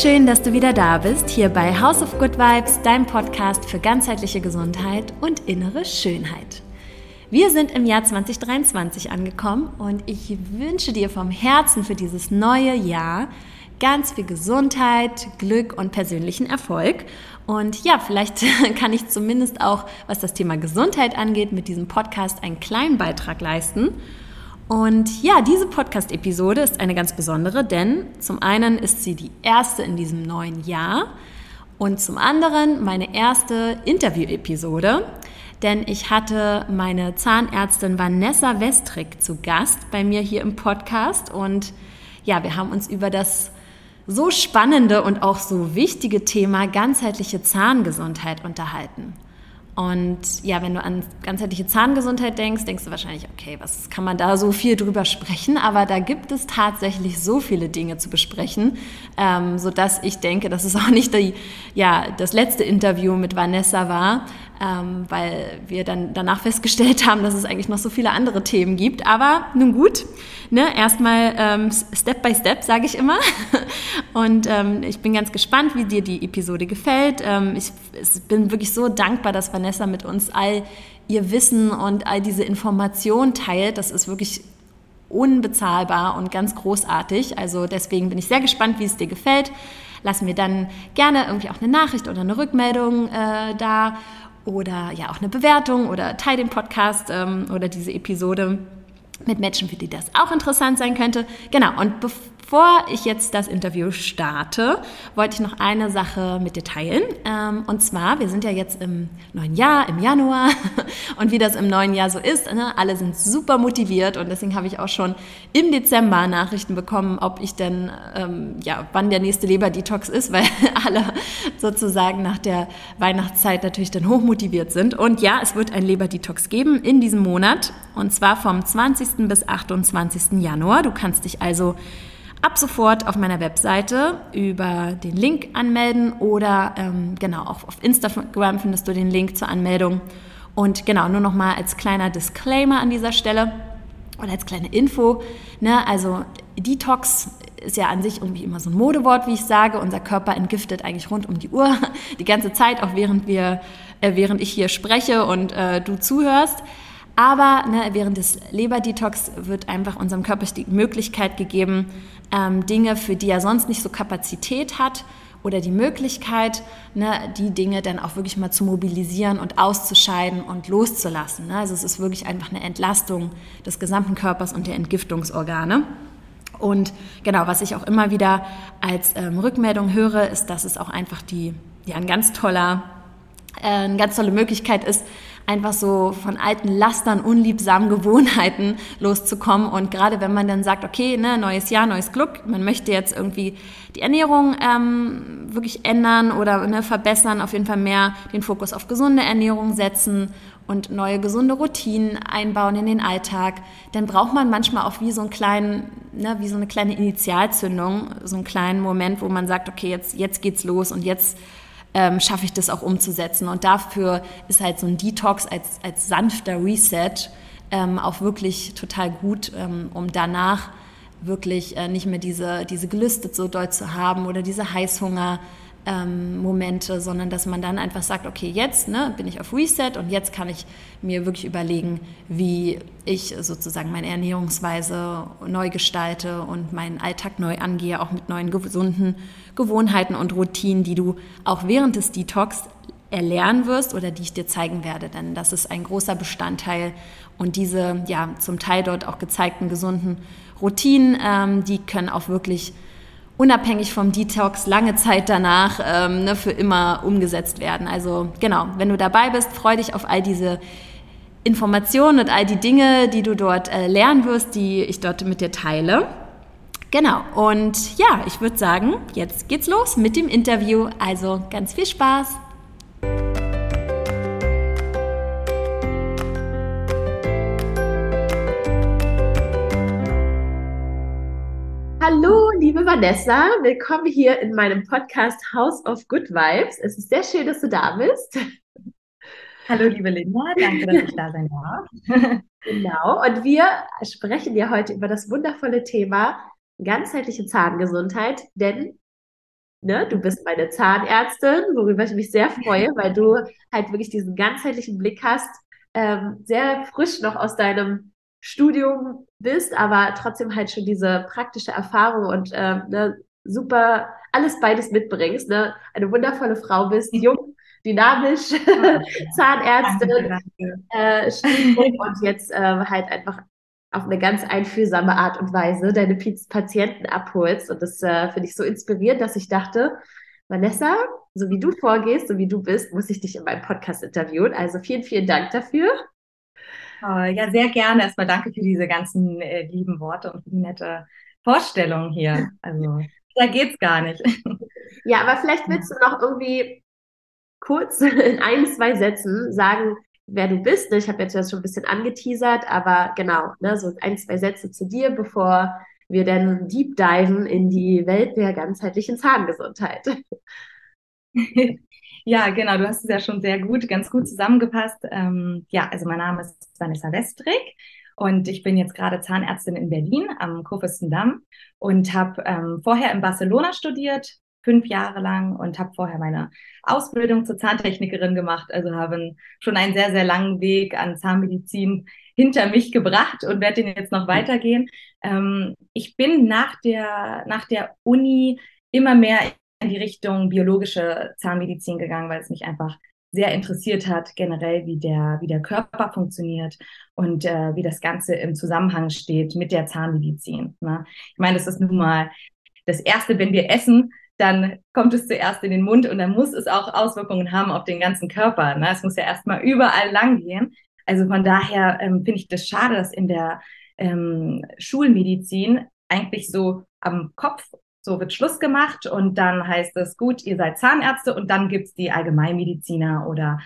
schön, dass du wieder da bist, hier bei House of Good Vibes, deinem Podcast für ganzheitliche Gesundheit und innere Schönheit. Wir sind im Jahr 2023 angekommen und ich wünsche dir vom Herzen für dieses neue Jahr ganz viel Gesundheit, Glück und persönlichen Erfolg. Und ja, vielleicht kann ich zumindest auch, was das Thema Gesundheit angeht, mit diesem Podcast einen kleinen Beitrag leisten. Und ja, diese Podcast-Episode ist eine ganz besondere, denn zum einen ist sie die erste in diesem neuen Jahr und zum anderen meine erste Interview-Episode, denn ich hatte meine Zahnärztin Vanessa Westrick zu Gast bei mir hier im Podcast und ja, wir haben uns über das so spannende und auch so wichtige Thema ganzheitliche Zahngesundheit unterhalten. Und ja, wenn du an ganzheitliche Zahngesundheit denkst, denkst du wahrscheinlich, okay, was kann man da so viel drüber sprechen? Aber da gibt es tatsächlich so viele Dinge zu besprechen, ähm, sodass ich denke, dass es auch nicht die, ja, das letzte Interview mit Vanessa war, ähm, weil wir dann danach festgestellt haben, dass es eigentlich noch so viele andere Themen gibt. Aber nun gut, ne, erstmal ähm, Step by Step, sage ich immer. Und ähm, ich bin ganz gespannt, wie dir die Episode gefällt. Ähm, ich, bin wirklich so dankbar, dass Vanessa mit uns all ihr Wissen und all diese Informationen teilt. Das ist wirklich unbezahlbar und ganz großartig. Also deswegen bin ich sehr gespannt, wie es dir gefällt. Lass mir dann gerne irgendwie auch eine Nachricht oder eine Rückmeldung äh, da oder ja auch eine Bewertung oder teile den Podcast ähm, oder diese Episode mit Menschen, für die das auch interessant sein könnte. Genau, und bevor ich jetzt das Interview starte, wollte ich noch eine Sache mit dir teilen. Ähm, und zwar, wir sind ja jetzt im neuen Jahr, im Januar. Und wie das im neuen Jahr so ist, ne, alle sind super motiviert. Und deswegen habe ich auch schon im Dezember Nachrichten bekommen, ob ich denn, ähm, ja, wann der nächste Leber-Detox ist, weil alle sozusagen nach der Weihnachtszeit natürlich dann hochmotiviert sind. Und ja, es wird ein Leber-Detox geben in diesem Monat. Und zwar vom 20. bis 28. Januar. Du kannst dich also ab sofort auf meiner Webseite über den Link anmelden oder ähm, genau, auch auf Instagram findest du den Link zur Anmeldung. Und genau, nur nochmal als kleiner Disclaimer an dieser Stelle oder als kleine Info. Ne, also Detox ist ja an sich irgendwie immer so ein Modewort, wie ich sage. Unser Körper entgiftet eigentlich rund um die Uhr, die ganze Zeit, auch während wir, äh, während ich hier spreche und äh, du zuhörst. Aber ne, während des Leberdetox wird einfach unserem Körper die Möglichkeit gegeben, ähm, Dinge, für die er sonst nicht so Kapazität hat, oder die Möglichkeit, ne, die Dinge dann auch wirklich mal zu mobilisieren und auszuscheiden und loszulassen. Ne? Also es ist wirklich einfach eine Entlastung des gesamten Körpers und der Entgiftungsorgane. Und genau, was ich auch immer wieder als ähm, Rückmeldung höre, ist, dass es auch einfach die, ja, ein ganz toller, äh, eine ganz tolle Möglichkeit ist, einfach so von alten Lastern, unliebsamen Gewohnheiten loszukommen. Und gerade wenn man dann sagt, okay, ne, neues Jahr, neues Glück, man möchte jetzt irgendwie die Ernährung ähm, wirklich ändern oder ne, verbessern, auf jeden Fall mehr den Fokus auf gesunde Ernährung setzen und neue gesunde Routinen einbauen in den Alltag, dann braucht man manchmal auch wie so einen kleinen, ne, wie so eine kleine Initialzündung, so einen kleinen Moment, wo man sagt, okay, jetzt, jetzt geht's los und jetzt ähm, schaffe ich das auch umzusetzen. Und dafür ist halt so ein Detox als, als sanfter Reset ähm, auch wirklich total gut, ähm, um danach wirklich äh, nicht mehr diese, diese Gelüste so doll zu haben oder diese Heißhunger ähm, Momente, sondern dass man dann einfach sagt, okay, jetzt ne, bin ich auf Reset und jetzt kann ich mir wirklich überlegen, wie ich sozusagen meine Ernährungsweise neu gestalte und meinen Alltag neu angehe, auch mit neuen gesunden Gewohnheiten und Routinen, die du auch während des Detox erlernen wirst oder die ich dir zeigen werde, denn das ist ein großer Bestandteil und diese ja zum Teil dort auch gezeigten gesunden Routinen, ähm, die können auch wirklich unabhängig vom Detox lange Zeit danach ähm, ne, für immer umgesetzt werden. Also genau, wenn du dabei bist, freu dich auf all diese Informationen und all die Dinge, die du dort äh, lernen wirst, die ich dort mit dir teile. Genau, und ja, ich würde sagen, jetzt geht's los mit dem Interview. Also ganz viel Spaß! Hallo, liebe Vanessa, willkommen hier in meinem Podcast House of Good Vibes. Es ist sehr schön, dass du da bist. Hallo, liebe Linda, danke, dass ich da sein darf. genau, und wir sprechen ja heute über das wundervolle Thema ganzheitliche Zahngesundheit, denn ne, du bist meine Zahnärztin, worüber ich mich sehr freue, weil du halt wirklich diesen ganzheitlichen Blick hast, ähm, sehr frisch noch aus deinem Studium bist, aber trotzdem halt schon diese praktische Erfahrung und ähm, ne, super alles beides mitbringst, ne? Eine wundervolle Frau bist, jung, dynamisch, Zahnärztin, äh, und jetzt äh, halt einfach auf eine ganz einfühlsame Art und Weise deine Patienten abholst. Und das äh, finde ich so inspirierend, dass ich dachte, Vanessa, so wie du vorgehst, so wie du bist, muss ich dich in meinem Podcast interviewen. Also vielen, vielen Dank dafür. Oh, ja, sehr gerne. Erstmal danke für diese ganzen äh, lieben Worte und für die nette Vorstellung hier. Also, da geht's gar nicht. Ja, aber vielleicht willst du noch irgendwie kurz in ein, zwei Sätzen sagen, wer du bist. Ich habe jetzt schon ein bisschen angeteasert, aber genau, ne, so ein, zwei Sätze zu dir, bevor wir dann deep diven in die Welt der ganzheitlichen Zahngesundheit. Ja, genau, du hast es ja schon sehr gut, ganz gut zusammengepasst. Ähm, ja, also mein Name ist Vanessa Westrig und ich bin jetzt gerade Zahnärztin in Berlin am Kurfürstendamm und habe ähm, vorher in Barcelona studiert, fünf Jahre lang und habe vorher meine Ausbildung zur Zahntechnikerin gemacht. Also habe schon einen sehr, sehr langen Weg an Zahnmedizin hinter mich gebracht und werde den jetzt noch weitergehen. Ähm, ich bin nach der, nach der Uni immer mehr in die Richtung biologische Zahnmedizin gegangen, weil es mich einfach sehr interessiert hat, generell, wie der, wie der Körper funktioniert und äh, wie das Ganze im Zusammenhang steht mit der Zahnmedizin. Ne? Ich meine, das ist nun mal das Erste, wenn wir essen, dann kommt es zuerst in den Mund und dann muss es auch Auswirkungen haben auf den ganzen Körper. Ne? Es muss ja erstmal überall lang gehen. Also von daher ähm, finde ich das schade, dass in der ähm, Schulmedizin eigentlich so am Kopf so wird Schluss gemacht und dann heißt es, gut, ihr seid Zahnärzte und dann gibt's die Allgemeinmediziner oder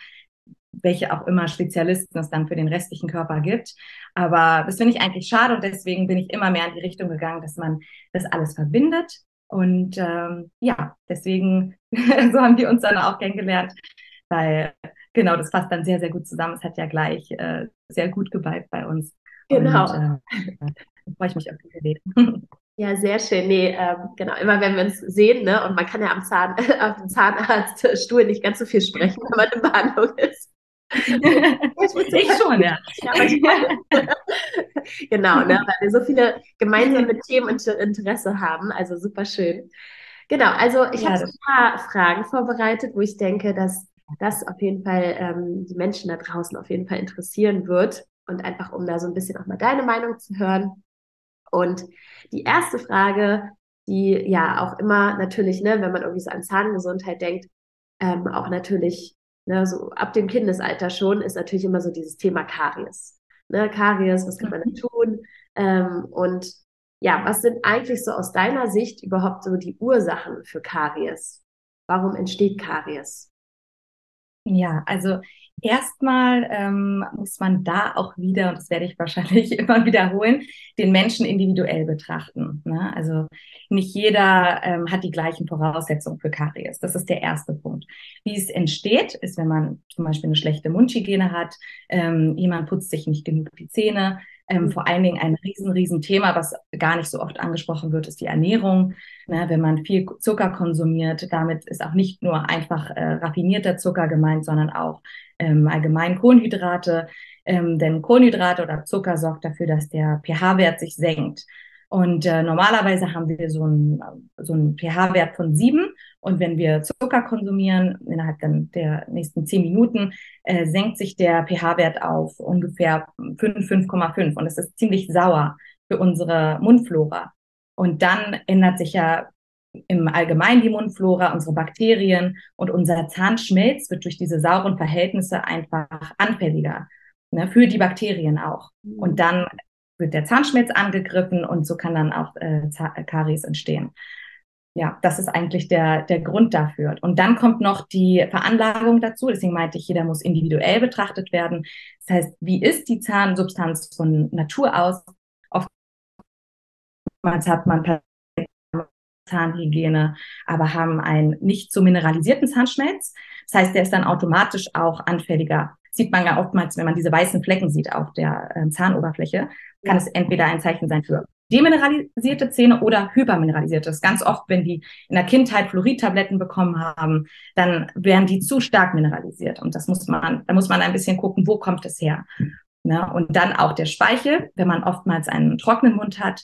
welche auch immer Spezialisten es dann für den restlichen Körper gibt. Aber das finde ich eigentlich schade und deswegen bin ich immer mehr in die Richtung gegangen, dass man das alles verbindet und ähm, ja, deswegen, so haben wir uns dann auch kennengelernt, weil genau, das passt dann sehr, sehr gut zusammen. Es hat ja gleich äh, sehr gut geweibt bei uns. Genau. Und, äh, freue ich mich auf diese Rede. Ja, sehr schön. Nee, ähm, genau, immer wenn wir uns sehen, ne, und man kann ja am Zahn, auf dem Zahnarztstuhl nicht ganz so viel sprechen, wenn man in Behandlung ist. ich schon, ja. genau, ne, weil wir so viele gemeinsame Themen und Interesse haben. Also super schön. Genau, also ich ja, habe ein paar Fragen vorbereitet, wo ich denke, dass das auf jeden Fall ähm, die Menschen da draußen auf jeden Fall interessieren wird. Und einfach, um da so ein bisschen auch mal deine Meinung zu hören. Und die erste Frage, die ja auch immer natürlich, ne, wenn man irgendwie so an Zahngesundheit denkt, ähm, auch natürlich ne, so ab dem Kindesalter schon, ist natürlich immer so dieses Thema Karies. Ne, Karies, was kann man da mhm. tun? Ähm, und ja, was sind eigentlich so aus deiner Sicht überhaupt so die Ursachen für Karies? Warum entsteht Karies? Ja, also Erstmal ähm, muss man da auch wieder, und das werde ich wahrscheinlich immer wiederholen, den Menschen individuell betrachten. Ne? Also nicht jeder ähm, hat die gleichen Voraussetzungen für Karies. Das ist der erste Punkt. Wie es entsteht, ist, wenn man zum Beispiel eine schlechte Mundhygiene hat, ähm, jemand putzt sich nicht genug die Zähne, ähm, mhm. vor allen Dingen ein riesen, riesen Thema, was gar nicht so oft angesprochen wird, ist die Ernährung. Ne, wenn man viel Zucker konsumiert, damit ist auch nicht nur einfach äh, raffinierter Zucker gemeint, sondern auch ähm, allgemein Kohlenhydrate. Ähm, denn Kohlenhydrate oder Zucker sorgt dafür, dass der pH-Wert sich senkt. Und äh, normalerweise haben wir so einen so einen pH-Wert von sieben. Und wenn wir Zucker konsumieren, innerhalb dann der nächsten zehn Minuten, äh, senkt sich der pH-Wert auf ungefähr 5, 5,5. Und das ist ziemlich sauer für unsere Mundflora. Und dann ändert sich ja im Allgemeinen die Mundflora, unsere Bakterien und unser Zahnschmelz wird durch diese sauren Verhältnisse einfach anfälliger. Ne, für die Bakterien auch. Mhm. Und dann wird der Zahnschmelz angegriffen und so kann dann auch äh, Karies entstehen. Ja, das ist eigentlich der, der Grund dafür. Und dann kommt noch die Veranlagung dazu. Deswegen meinte ich, jeder muss individuell betrachtet werden. Das heißt, wie ist die Zahnsubstanz von Natur aus? Oftmals hat man Zahnhygiene, aber haben einen nicht so mineralisierten Zahnschmelz. Das heißt, der ist dann automatisch auch anfälliger sieht man ja oftmals, wenn man diese weißen Flecken sieht auf der äh, Zahnoberfläche, kann es entweder ein Zeichen sein für demineralisierte Zähne oder hypermineralisierte. Ganz oft, wenn die in der Kindheit Fluoridtabletten bekommen haben, dann werden die zu stark mineralisiert. Und das muss man, da muss man ein bisschen gucken, wo kommt es her. Ne? Und dann auch der Speichel, wenn man oftmals einen trockenen Mund hat,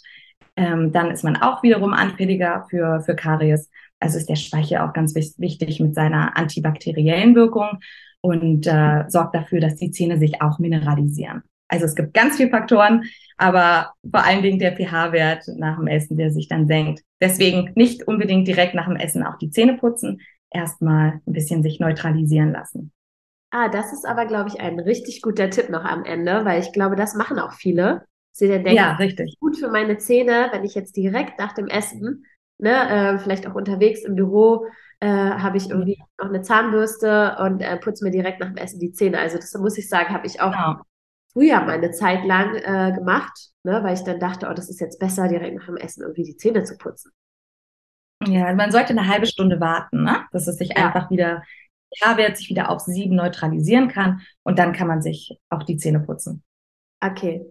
ähm, dann ist man auch wiederum anfälliger für, für Karies. Also ist der Speichel auch ganz wichtig mit seiner antibakteriellen Wirkung und äh, sorgt dafür, dass die Zähne sich auch mineralisieren. Also es gibt ganz viele Faktoren, aber vor allen Dingen der pH-Wert nach dem Essen, der sich dann senkt. Deswegen nicht unbedingt direkt nach dem Essen auch die Zähne putzen, erstmal ein bisschen sich neutralisieren lassen. Ah, das ist aber, glaube ich, ein richtig guter Tipp noch am Ende, weil ich glaube, das machen auch viele. Sie dann denken, ja, richtig. gut für meine Zähne, wenn ich jetzt direkt nach dem Essen, ne, äh, vielleicht auch unterwegs im Büro, äh, habe ich irgendwie noch eine Zahnbürste und äh, putze mir direkt nach dem Essen die Zähne. Also das muss ich sagen, habe ich auch genau. Früher mal eine Zeit lang äh, gemacht, ne, weil ich dann dachte, oh, das ist jetzt besser, direkt nach dem Essen irgendwie die Zähne zu putzen. Ja, man sollte eine halbe Stunde warten, ne? dass es sich ja. einfach wieder pH-Wert sich wieder auf sieben neutralisieren kann und dann kann man sich auch die Zähne putzen. Okay.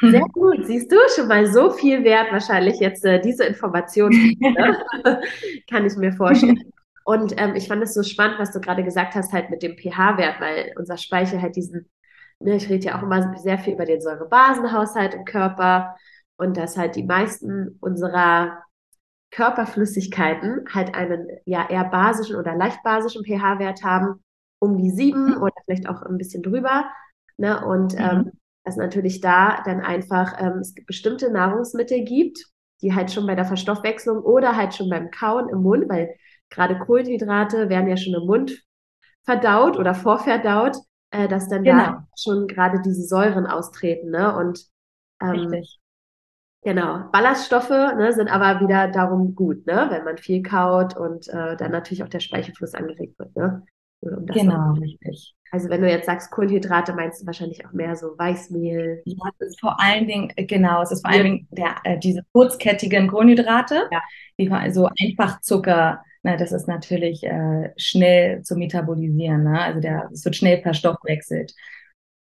Sehr gut, siehst du schon mal so viel wert wahrscheinlich jetzt äh, diese Information, ne? kann ich mir vorstellen. Und ähm, ich fand es so spannend, was du gerade gesagt hast, halt mit dem pH-Wert, weil unser Speichel halt diesen, ne, ich rede ja auch immer sehr viel über den Säurebasenhaushalt im Körper und dass halt die meisten unserer Körperflüssigkeiten halt einen ja eher basischen oder leicht basischen pH-Wert haben, um die sieben mhm. oder vielleicht auch ein bisschen drüber. Ne? Und mhm. ähm, dass natürlich da dann einfach ähm, es bestimmte Nahrungsmittel gibt, die halt schon bei der Verstoffwechslung oder halt schon beim Kauen im Mund, weil gerade Kohlenhydrate werden ja schon im Mund verdaut oder vorverdaut, äh, dass dann genau. da schon gerade diese Säuren austreten. Ne? Und ähm, Richtig. Genau, Ballaststoffe ne, sind aber wieder darum gut, ne, wenn man viel kaut und äh, dann natürlich auch der Speichelfluss angeregt wird. Ne? Um genau, richtig. Also wenn du jetzt sagst Kohlenhydrate, meinst du wahrscheinlich auch mehr so Weißmehl. Ja, es ist vor allen Dingen, äh, genau, es ist vor allen Dingen der, äh, diese kurzkettigen Kohlenhydrate, ja. die so Einfachzucker, na, das ist natürlich äh, schnell zu metabolisieren, ne? also der, es wird schnell verstoffwechselt.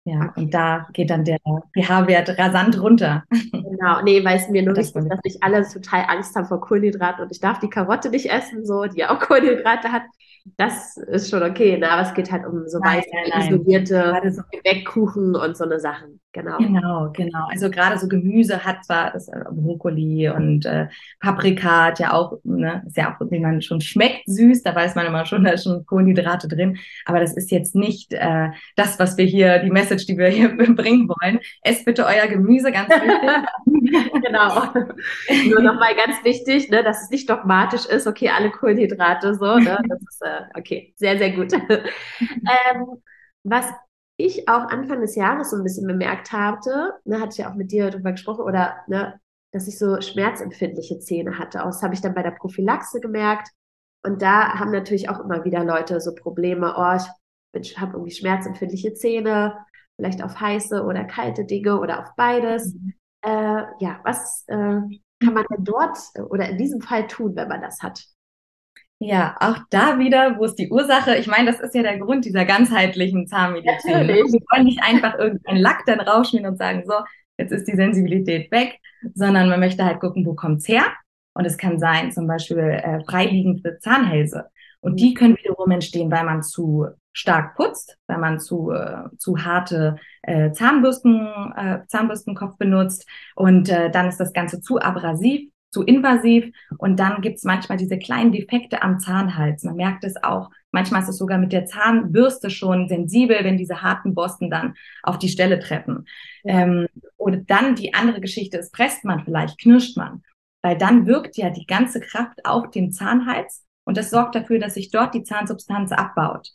Ja, okay. und da geht dann der pH-Wert rasant runter. Genau, nee, weil es mir nur wichtig ist, dass nicht alle total Angst haben vor Kohlenhydraten und ich darf die Karotte nicht essen, so, die auch Kohlenhydrate hat. Das ist schon okay, ne? aber es geht halt um so weiße, isolierte so Gebäckkuchen und so eine Sachen. Genau. Genau, genau. Also gerade so Gemüse hat zwar das äh, Brokkoli und äh, Paprika hat ja auch, ne, ist ja auch, wie man schon schmeckt, süß, da weiß man immer schon, da ist schon Kohlenhydrate drin. Aber das ist jetzt nicht äh, das, was wir hier, die Message, die wir hier bringen wollen. Esst bitte euer Gemüse, ganz wichtig. genau. Nur nochmal ganz wichtig, ne, dass es nicht dogmatisch ist, okay, alle Kohlenhydrate so, ne? Das ist äh, okay, sehr, sehr gut. ähm, was ich auch Anfang des Jahres so ein bisschen bemerkt hatte, ne, hatte ich ja auch mit dir darüber gesprochen, oder ne, dass ich so schmerzempfindliche Zähne hatte. Auch das habe ich dann bei der Prophylaxe gemerkt. Und da haben natürlich auch immer wieder Leute so Probleme, oh, ich habe irgendwie schmerzempfindliche Zähne, vielleicht auf heiße oder kalte Dinge oder auf beides. Mhm. Äh, ja, was äh, kann man denn dort oder in diesem Fall tun, wenn man das hat? Ja, auch da wieder, wo ist die Ursache? Ich meine, das ist ja der Grund dieser ganzheitlichen Zahnmedizin. Ne? Natürlich. Wir wollen nicht einfach irgendeinen Lack dann rausschmieren und sagen, so, jetzt ist die Sensibilität weg, sondern man möchte halt gucken, wo kommt's her? Und es kann sein, zum Beispiel äh, freiliegende Zahnhälse. Und die können wiederum entstehen, weil man zu stark putzt, weil man zu, äh, zu harte äh, Zahnbürsten, äh, Zahnbürstenkopf benutzt. Und äh, dann ist das Ganze zu abrasiv zu invasiv und dann gibt's manchmal diese kleinen Defekte am Zahnhals. Man merkt es auch, manchmal ist es sogar mit der Zahnbürste schon sensibel, wenn diese harten Borsten dann auf die Stelle treffen. Ja. Ähm, oder dann die andere Geschichte ist, presst man vielleicht, knirscht man, weil dann wirkt ja die ganze Kraft auf den Zahnhals und das sorgt dafür, dass sich dort die Zahnsubstanz abbaut.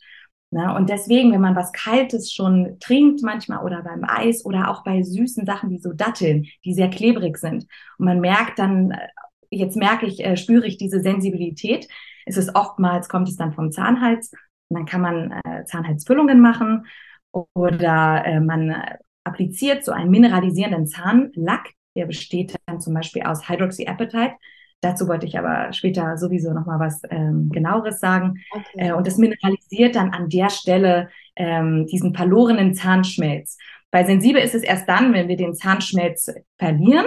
Ne? Und deswegen, wenn man was Kaltes schon trinkt manchmal oder beim Eis oder auch bei süßen Sachen wie so Datteln, die sehr klebrig sind und man merkt dann, äh, jetzt merke ich, äh, spüre ich diese Sensibilität, ist es oftmals, kommt es dann vom Zahnhals und dann kann man äh, Zahnhalsfüllungen machen oder äh, man appliziert so einen mineralisierenden Zahnlack, der besteht dann zum Beispiel aus Hydroxyapatite. Dazu wollte ich aber später sowieso noch mal was ähm, genaueres sagen. Okay. Äh, und das mineralisiert dann an der Stelle ähm, diesen verlorenen Zahnschmelz. Bei Sensibel ist es erst dann, wenn wir den Zahnschmelz verlieren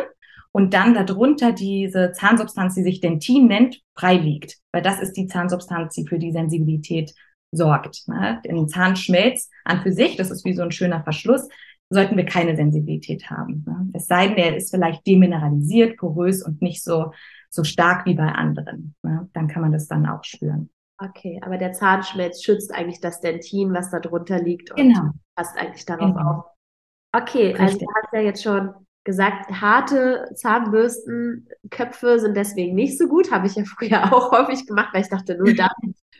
und dann darunter diese Zahnsubstanz, die sich Dentin nennt, frei liegt. Weil das ist die Zahnsubstanz, die für die Sensibilität sorgt. Ne? Den Zahnschmelz an für sich, das ist wie so ein schöner Verschluss, sollten wir keine Sensibilität haben. Ne? Es sei denn, er ist vielleicht demineralisiert, porös und nicht so, so stark wie bei anderen. Ne? Dann kann man das dann auch spüren. Okay, aber der Zahnschmelz schützt eigentlich das Dentin, was da drunter liegt und genau. passt eigentlich darauf genau. auf. Okay, Richtig. also du hast ja jetzt schon gesagt, harte Zahnbürstenköpfe sind deswegen nicht so gut. Habe ich ja früher auch häufig gemacht, weil ich dachte, nur da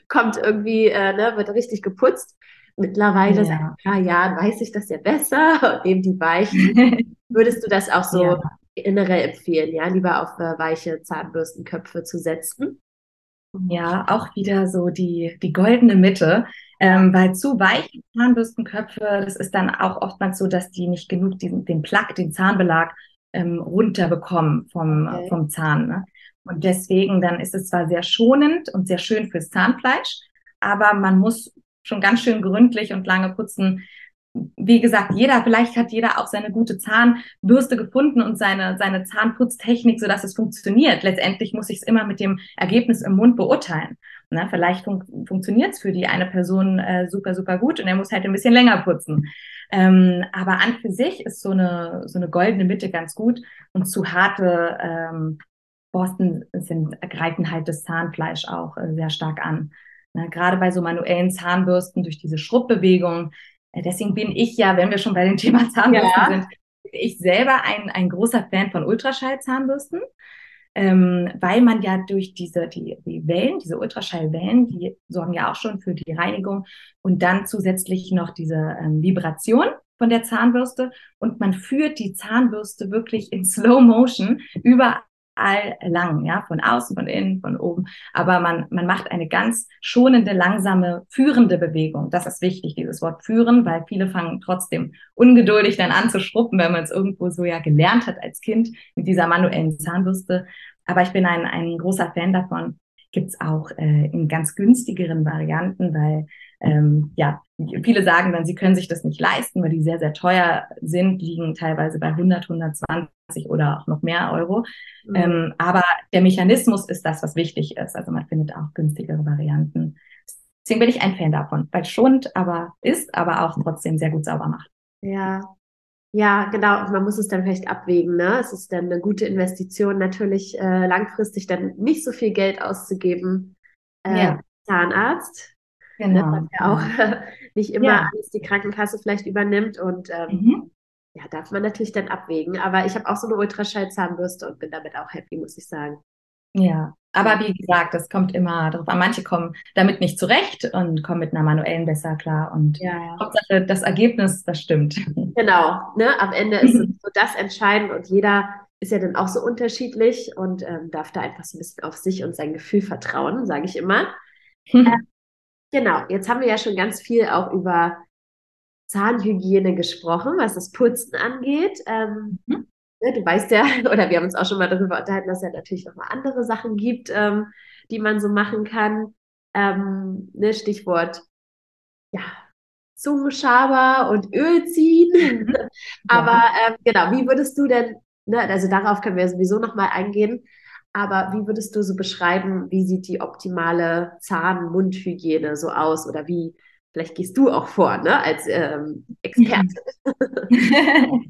kommt irgendwie, äh, ne, wird richtig geputzt. Mittlerweile, ja. seit ein paar Jahren, weiß ich das ja besser und nehme die weichen. Würdest du das auch so ja. Generell empfehlen, ja, lieber auf äh, weiche Zahnbürstenköpfe zu setzen? Ja, auch wieder so die, die goldene Mitte. Ähm, weil zu weiche Zahnbürstenköpfe, das ist dann auch oftmals so, dass die nicht genug diesen, den Plack, den Zahnbelag ähm, runterbekommen vom, okay. vom Zahn. Ne? Und deswegen dann ist es zwar sehr schonend und sehr schön fürs Zahnfleisch, aber man muss schon ganz schön gründlich und lange putzen, wie gesagt, jeder, vielleicht hat jeder auch seine gute Zahnbürste gefunden und seine, seine Zahnputztechnik, sodass es funktioniert. Letztendlich muss ich es immer mit dem Ergebnis im Mund beurteilen. Ne? Vielleicht fun funktioniert es für die eine Person äh, super, super gut und er muss halt ein bisschen länger putzen. Ähm, aber an für sich ist so eine, so eine goldene Mitte ganz gut und zu harte ähm, Borsten sind, greifen halt das Zahnfleisch auch äh, sehr stark an. Ne? Gerade bei so manuellen Zahnbürsten durch diese Schrubbbewegung deswegen bin ich ja, wenn wir schon bei dem Thema Zahnbürsten ja. sind, ich selber ein, ein großer Fan von Ultraschallzahnbürsten, ähm, weil man ja durch diese die, die Wellen, diese Ultraschallwellen, die sorgen ja auch schon für die Reinigung und dann zusätzlich noch diese ähm, Vibration von der Zahnbürste und man führt die Zahnbürste wirklich in Slow Motion über lang, ja, von außen, von innen, von oben. Aber man, man macht eine ganz schonende, langsame, führende Bewegung. Das ist wichtig, dieses Wort führen, weil viele fangen trotzdem ungeduldig dann an zu schruppen, wenn man es irgendwo so ja gelernt hat als Kind mit dieser manuellen Zahnbürste. Aber ich bin ein, ein großer Fan davon. Gibt's auch äh, in ganz günstigeren Varianten, weil ähm, ja, viele sagen dann, sie können sich das nicht leisten, weil die sehr, sehr teuer sind, liegen teilweise bei 100, 120 oder auch noch mehr Euro. Mhm. Ähm, aber der Mechanismus ist das, was wichtig ist. Also man findet auch günstigere Varianten. Deswegen bin ich ein Fan davon, weil es schont, aber ist, aber auch trotzdem sehr gut sauber macht. Ja, ja, genau. Man muss es dann vielleicht abwägen. Ne? Es ist dann eine gute Investition, natürlich äh, langfristig dann nicht so viel Geld auszugeben. Äh, ja. Zahnarzt, genau. was ja auch nicht immer ja. alles die Krankenkasse vielleicht übernimmt und ähm, mhm. ja, darf man natürlich dann abwägen. Aber ich habe auch so eine Ultraschallzahnbürste und bin damit auch happy, muss ich sagen. Ja, aber wie gesagt, das kommt immer darauf an. Manche kommen damit nicht zurecht und kommen mit einer manuellen besser klar. Und ja. Hauptsache das Ergebnis, das stimmt. Genau, ne? Am Ende ist es so das entscheidend und jeder ist ja dann auch so unterschiedlich und ähm, darf da einfach so ein bisschen auf sich und sein Gefühl vertrauen, sage ich immer. ähm, Genau, jetzt haben wir ja schon ganz viel auch über Zahnhygiene gesprochen, was das Putzen angeht. Ähm, mhm. ne, du weißt ja, oder wir haben uns auch schon mal darüber unterhalten, dass es ja natürlich noch mal andere Sachen gibt, ähm, die man so machen kann. Ähm, ne, Stichwort, ja, Zungenschaber und Öl ziehen. Aber ähm, genau, wie würdest du denn, ne, also darauf können wir sowieso noch mal eingehen, aber wie würdest du so beschreiben, wie sieht die optimale Zahn-Mundhygiene so aus? Oder wie, vielleicht gehst du auch vor, ne, als ähm, Experte.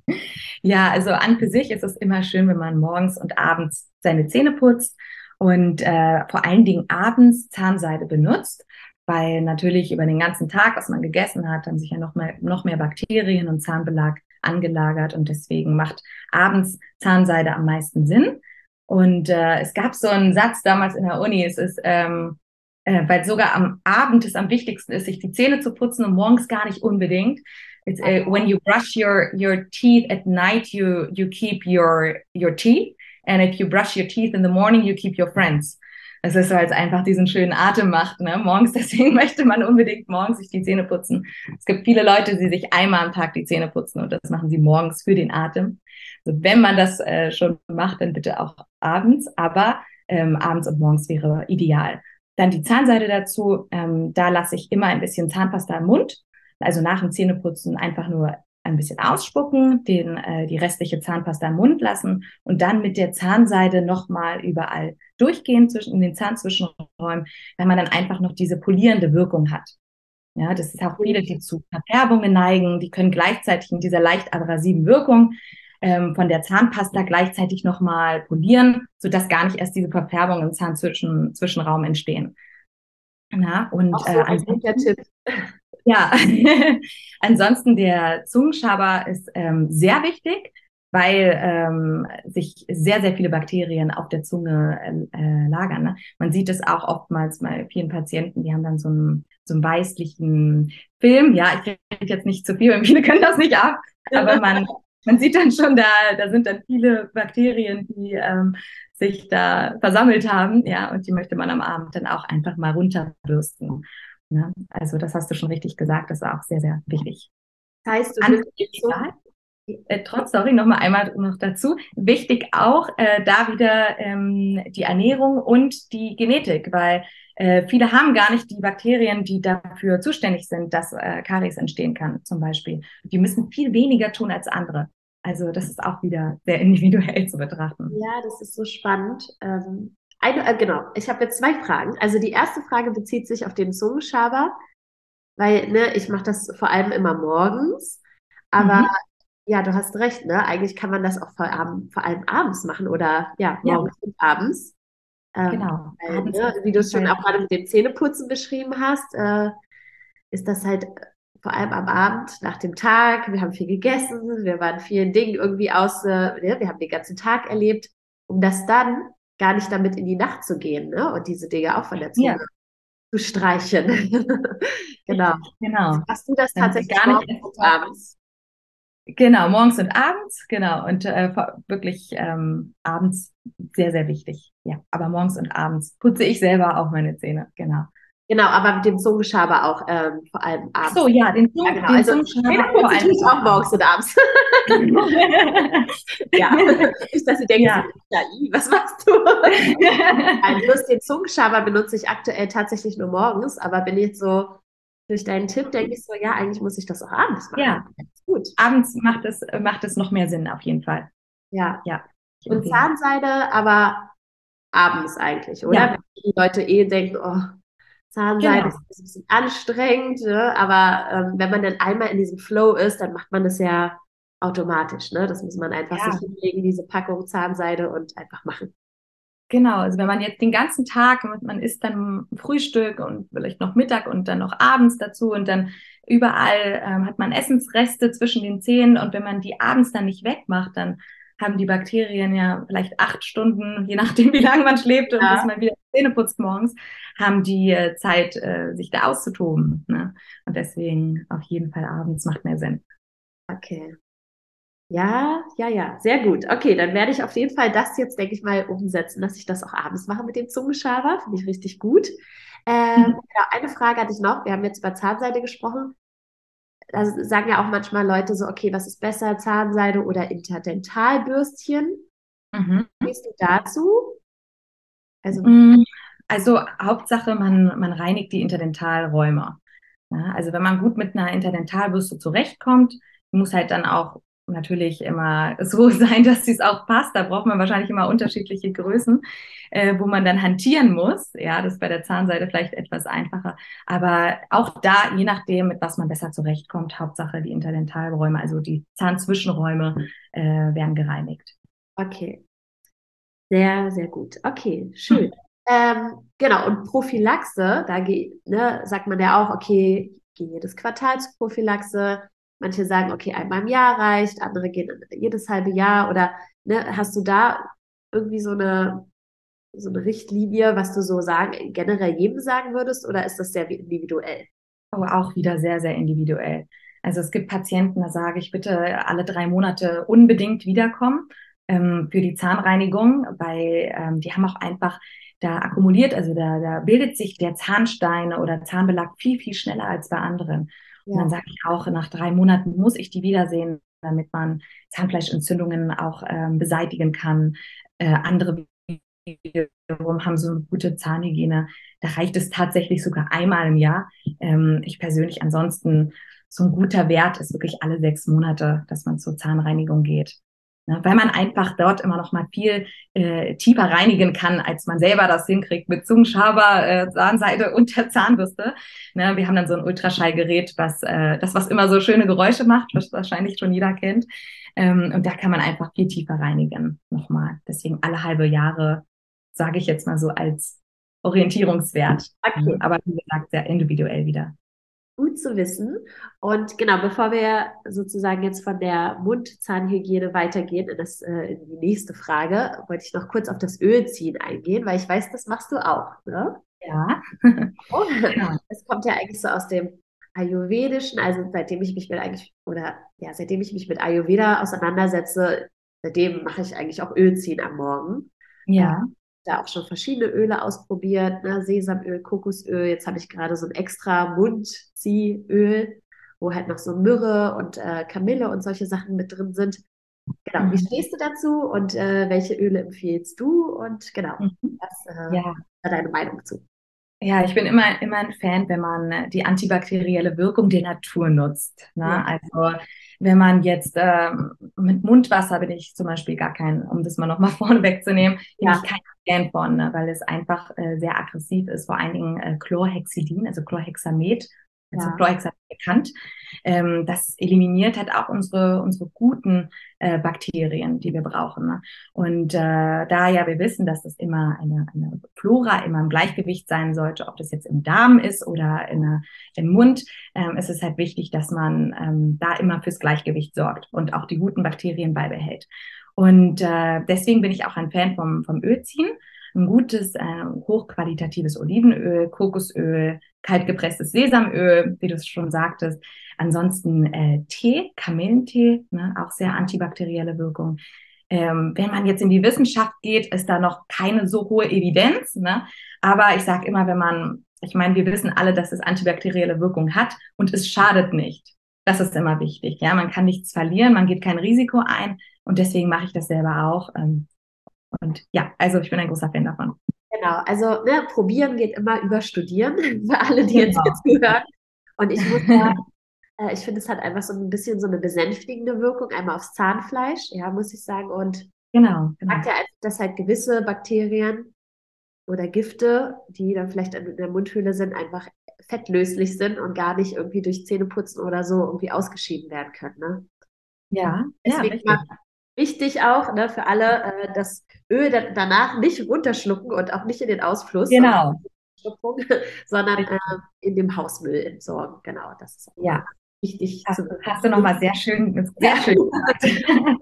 ja, also an für sich ist es immer schön, wenn man morgens und abends seine Zähne putzt und äh, vor allen Dingen abends Zahnseide benutzt, weil natürlich über den ganzen Tag, was man gegessen hat, haben sich ja noch mehr, noch mehr Bakterien und Zahnbelag angelagert und deswegen macht abends Zahnseide am meisten Sinn. Und äh, es gab so einen Satz damals in der Uni, es ist, ähm, äh, weil sogar am Abend es am wichtigsten ist, sich die Zähne zu putzen und morgens gar nicht unbedingt. It's, uh, when you brush your your teeth at night, you you keep your your teeth, and if you brush your teeth in the morning, you keep your friends. Es ist, weil es einfach diesen schönen Atem macht, ne? Morgens, deswegen möchte man unbedingt morgens sich die Zähne putzen. Es gibt viele Leute, die sich einmal am Tag die Zähne putzen und das machen sie morgens für den Atem. Also wenn man das äh, schon macht, dann bitte auch abends, aber ähm, abends und morgens wäre ideal. Dann die Zahnseide dazu, ähm, da lasse ich immer ein bisschen Zahnpasta im Mund, also nach dem Zähneputzen einfach nur ein bisschen ausspucken, den, äh, die restliche Zahnpasta im Mund lassen und dann mit der Zahnseide nochmal überall durchgehen zwischen in den Zahnzwischenräumen, weil man dann einfach noch diese polierende Wirkung hat. Ja, das ist auch viele, die zu Verfärbungen neigen, die können gleichzeitig in dieser leicht abrasiven Wirkung ähm, von der Zahnpasta gleichzeitig nochmal polieren, sodass gar nicht erst diese Verfärbungen im Zahnzwischenraum entstehen. Na, und auch so äh, ein guter Tipp. Ja, ansonsten der Zungenschaber ist ähm, sehr wichtig, weil ähm, sich sehr, sehr viele Bakterien auf der Zunge äh, lagern. Ne? Man sieht es auch oftmals bei vielen Patienten, die haben dann so einen, so einen weißlichen Film. Ja, ich rede jetzt nicht zu viel, weil viele können das nicht ab, aber man, man sieht dann schon, da, da sind dann viele Bakterien, die ähm, sich da versammelt haben, ja, und die möchte man am Abend dann auch einfach mal runterbürsten. Ne? Also das hast du schon richtig gesagt, das ist auch sehr, sehr wichtig. Das heißt, du bist so äh, trotz, sorry, nochmal einmal noch dazu. Wichtig auch äh, da wieder ähm, die Ernährung und die Genetik, weil äh, viele haben gar nicht die Bakterien, die dafür zuständig sind, dass äh, Karies entstehen kann, zum Beispiel. Die müssen viel weniger tun als andere. Also das ist auch wieder sehr individuell zu betrachten. Ja, das ist so spannend. Ähm, eine, äh, genau, ich habe jetzt zwei Fragen. Also die erste Frage bezieht sich auf den Zungenschaber, weil ne, ich mache das vor allem immer morgens. Aber mhm. ja, du hast recht, ne? Eigentlich kann man das auch vor, um, vor allem abends machen oder ja, morgens ja. und abends. Ähm, genau. Weil, ne, wie du es schon auch gerade mit dem Zähneputzen beschrieben hast, äh, ist das halt vor allem am Abend nach dem Tag. Wir haben viel gegessen, wir waren vielen Dingen irgendwie aus, äh, ne, wir haben den ganzen Tag erlebt, um das dann gar nicht damit in die Nacht zu gehen ne? und diese Dinge auch von der Zunge ja. zu streichen. genau. genau. Hast du das tatsächlich gar nicht abends? Genau, morgens und abends, genau. Und äh, wirklich ähm, abends sehr, sehr wichtig. Ja, aber morgens und abends putze ich selber auch meine Zähne, genau. Genau, aber mit dem Zungenschaber auch ähm, vor allem abends. Ach so, ja, den, Zung, ja, genau. den also, Zungenschaber vor allem. Ich auch morgens und abends. ja, nicht, dass Sie denken, ja. was machst du? also, bloß den Zungenschaber benutze ich aktuell tatsächlich nur morgens, aber bin jetzt so durch deinen Tipp denke ich so, ja, eigentlich muss ich das auch abends machen. Ja, gut. Abends macht es, macht es noch mehr Sinn auf jeden Fall. Ja. ja. Und Zahnseide, aber abends eigentlich, oder? Ja. Wenn die Leute eh denken, oh, Zahnseide genau. ist ein bisschen anstrengend, ne? aber ähm, wenn man dann einmal in diesem Flow ist, dann macht man das ja automatisch. Ne? Das muss man einfach ja. sich hinlegen, diese Packung Zahnseide und einfach machen. Genau, also wenn man jetzt den ganzen Tag, man isst dann Frühstück und vielleicht noch Mittag und dann noch abends dazu und dann überall ähm, hat man Essensreste zwischen den Zähnen und wenn man die abends dann nicht wegmacht, dann haben die Bakterien ja vielleicht acht Stunden, je nachdem, wie lange man schläft und ja. bis man wieder Zähne putzt morgens, haben die äh, Zeit, äh, sich da auszutoben. Ne? Und deswegen auf jeden Fall abends macht mehr Sinn. Okay. Ja, ja, ja, sehr gut. Okay, dann werde ich auf jeden Fall das jetzt, denke ich mal, umsetzen, dass ich das auch abends mache mit dem Zungenschaber. Finde ich richtig gut. Ähm, mhm. genau, eine Frage hatte ich noch. Wir haben jetzt über Zahnseide gesprochen da sagen ja auch manchmal Leute so, okay, was ist besser, Zahnseide oder Interdentalbürstchen? Mhm. Gehst du dazu? Also, mm, also Hauptsache, man, man reinigt die Interdentalräume. Ja, also wenn man gut mit einer Interdentalbürste zurechtkommt, muss halt dann auch natürlich immer so sein, dass es auch passt. Da braucht man wahrscheinlich immer unterschiedliche Größen, äh, wo man dann hantieren muss. Ja, das ist bei der Zahnseide vielleicht etwas einfacher. Aber auch da, je nachdem, mit was man besser zurechtkommt, Hauptsache die Interdentalräume, also die Zahnzwischenräume, äh, werden gereinigt. Okay. Sehr, sehr gut. Okay, schön. Hm. Ähm, genau, und Prophylaxe, da geht, ne, sagt man ja auch, okay, gehe jedes Quartal zur Prophylaxe, Manche sagen, okay, einmal im Jahr reicht, andere gehen jedes halbe Jahr oder ne, hast du da irgendwie so eine, so eine Richtlinie, was du so sagen, generell jedem sagen würdest oder ist das sehr individuell? Oh, auch wieder sehr, sehr individuell. Also es gibt Patienten, da sage ich bitte alle drei Monate unbedingt wiederkommen ähm, für die Zahnreinigung, weil ähm, die haben auch einfach da akkumuliert, also da, da bildet sich der Zahnstein oder Zahnbelag viel, viel schneller als bei anderen. Ja. Dann sage ich auch, nach drei Monaten muss ich die wiedersehen, damit man Zahnfleischentzündungen auch ähm, beseitigen kann. Äh, andere wiederum haben so eine gute Zahnhygiene. Da reicht es tatsächlich sogar einmal im Jahr. Ähm, ich persönlich ansonsten so ein guter Wert ist wirklich alle sechs Monate, dass man zur Zahnreinigung geht. Ne, weil man einfach dort immer noch mal viel äh, tiefer reinigen kann, als man selber das hinkriegt mit Zungenschaber, äh, Zahnseide und der Zahnbürste. Ne, wir haben dann so ein Ultraschallgerät, was äh, das was immer so schöne Geräusche macht, was wahrscheinlich schon jeder kennt. Ähm, und da kann man einfach viel tiefer reinigen nochmal. Deswegen alle halbe Jahre sage ich jetzt mal so als Orientierungswert. Okay. Aber wie gesagt, sehr individuell wieder gut zu wissen. Und genau, bevor wir sozusagen jetzt von der Mund-Zahnhygiene weitergehen in, das, äh, in die nächste Frage, wollte ich noch kurz auf das Ölziehen eingehen, weil ich weiß, das machst du auch, ne? Ja. oh, das kommt ja eigentlich so aus dem Ayurvedischen, also seitdem ich mich mit eigentlich, oder ja, seitdem ich mich mit Ayurveda auseinandersetze, seitdem mache ich eigentlich auch Ölziehen am Morgen. Ja da auch schon verschiedene Öle ausprobiert, ne? Sesamöl, Kokosöl. Jetzt habe ich gerade so ein extra Mundziehöl, wo halt noch so Myrrhe und äh, Kamille und solche Sachen mit drin sind. Genau, wie mhm. stehst du dazu und äh, welche Öle empfiehlst du? Und genau, mhm. was äh, ja. deine Meinung zu? Ja, ich bin immer, immer ein Fan, wenn man die antibakterielle Wirkung der Natur nutzt. Ne? Ja. Also wenn man jetzt ähm, mit Mundwasser bin ich zum Beispiel gar kein, um das mal nochmal vorne wegzunehmen, bin ja. ich kein Fan von, ne? weil es einfach äh, sehr aggressiv ist, vor allen Dingen äh, Chlorhexidin, also Chlorhexamet, also ja. Chlorhexamet bekannt. Ähm, das eliminiert halt auch unsere, unsere guten äh, Bakterien, die wir brauchen. Ne? Und äh, da ja wir wissen, dass das immer eine, eine Flora immer im Gleichgewicht sein sollte, ob das jetzt im Darm ist oder in, der, im Mund, ähm, ist es halt wichtig, dass man ähm, da immer fürs Gleichgewicht sorgt und auch die guten Bakterien beibehält. Und äh, deswegen bin ich auch ein Fan vom, vom Ölziehen ein gutes, äh, hochqualitatives Olivenöl, Kokosöl, kaltgepresstes Sesamöl, wie du es schon sagtest. Ansonsten äh, Tee, Kamillentee, ne, auch sehr antibakterielle Wirkung. Ähm, wenn man jetzt in die Wissenschaft geht, ist da noch keine so hohe Evidenz. Ne? Aber ich sage immer, wenn man, ich meine, wir wissen alle, dass es antibakterielle Wirkung hat und es schadet nicht. Das ist immer wichtig. Ja, man kann nichts verlieren, man geht kein Risiko ein und deswegen mache ich das selber auch. Ähm, und ja, also ich bin ein großer Fan davon. Genau, also ne, probieren geht immer über studieren, für alle, die genau. jetzt zuhören. Und ich muss sagen, äh, ich finde, es hat einfach so ein bisschen so eine besänftigende Wirkung, einmal aufs Zahnfleisch, ja, muss ich sagen. Und genau, genau. sagt ja, dass halt gewisse Bakterien oder Gifte, die dann vielleicht in der Mundhöhle sind, einfach fettlöslich sind und gar nicht irgendwie durch Zähneputzen oder so irgendwie ausgeschieden werden können. Ne? Ja, deswegen ja, wichtig auch ne, für alle, äh, das Öl da, danach nicht runterschlucken und auch nicht in den Ausfluss. Genau. Sondern äh, in dem Hausmüll entsorgen. Genau, das ist ja. wichtig. Hast, hast du nochmal sehr schön, sehr schön gesagt.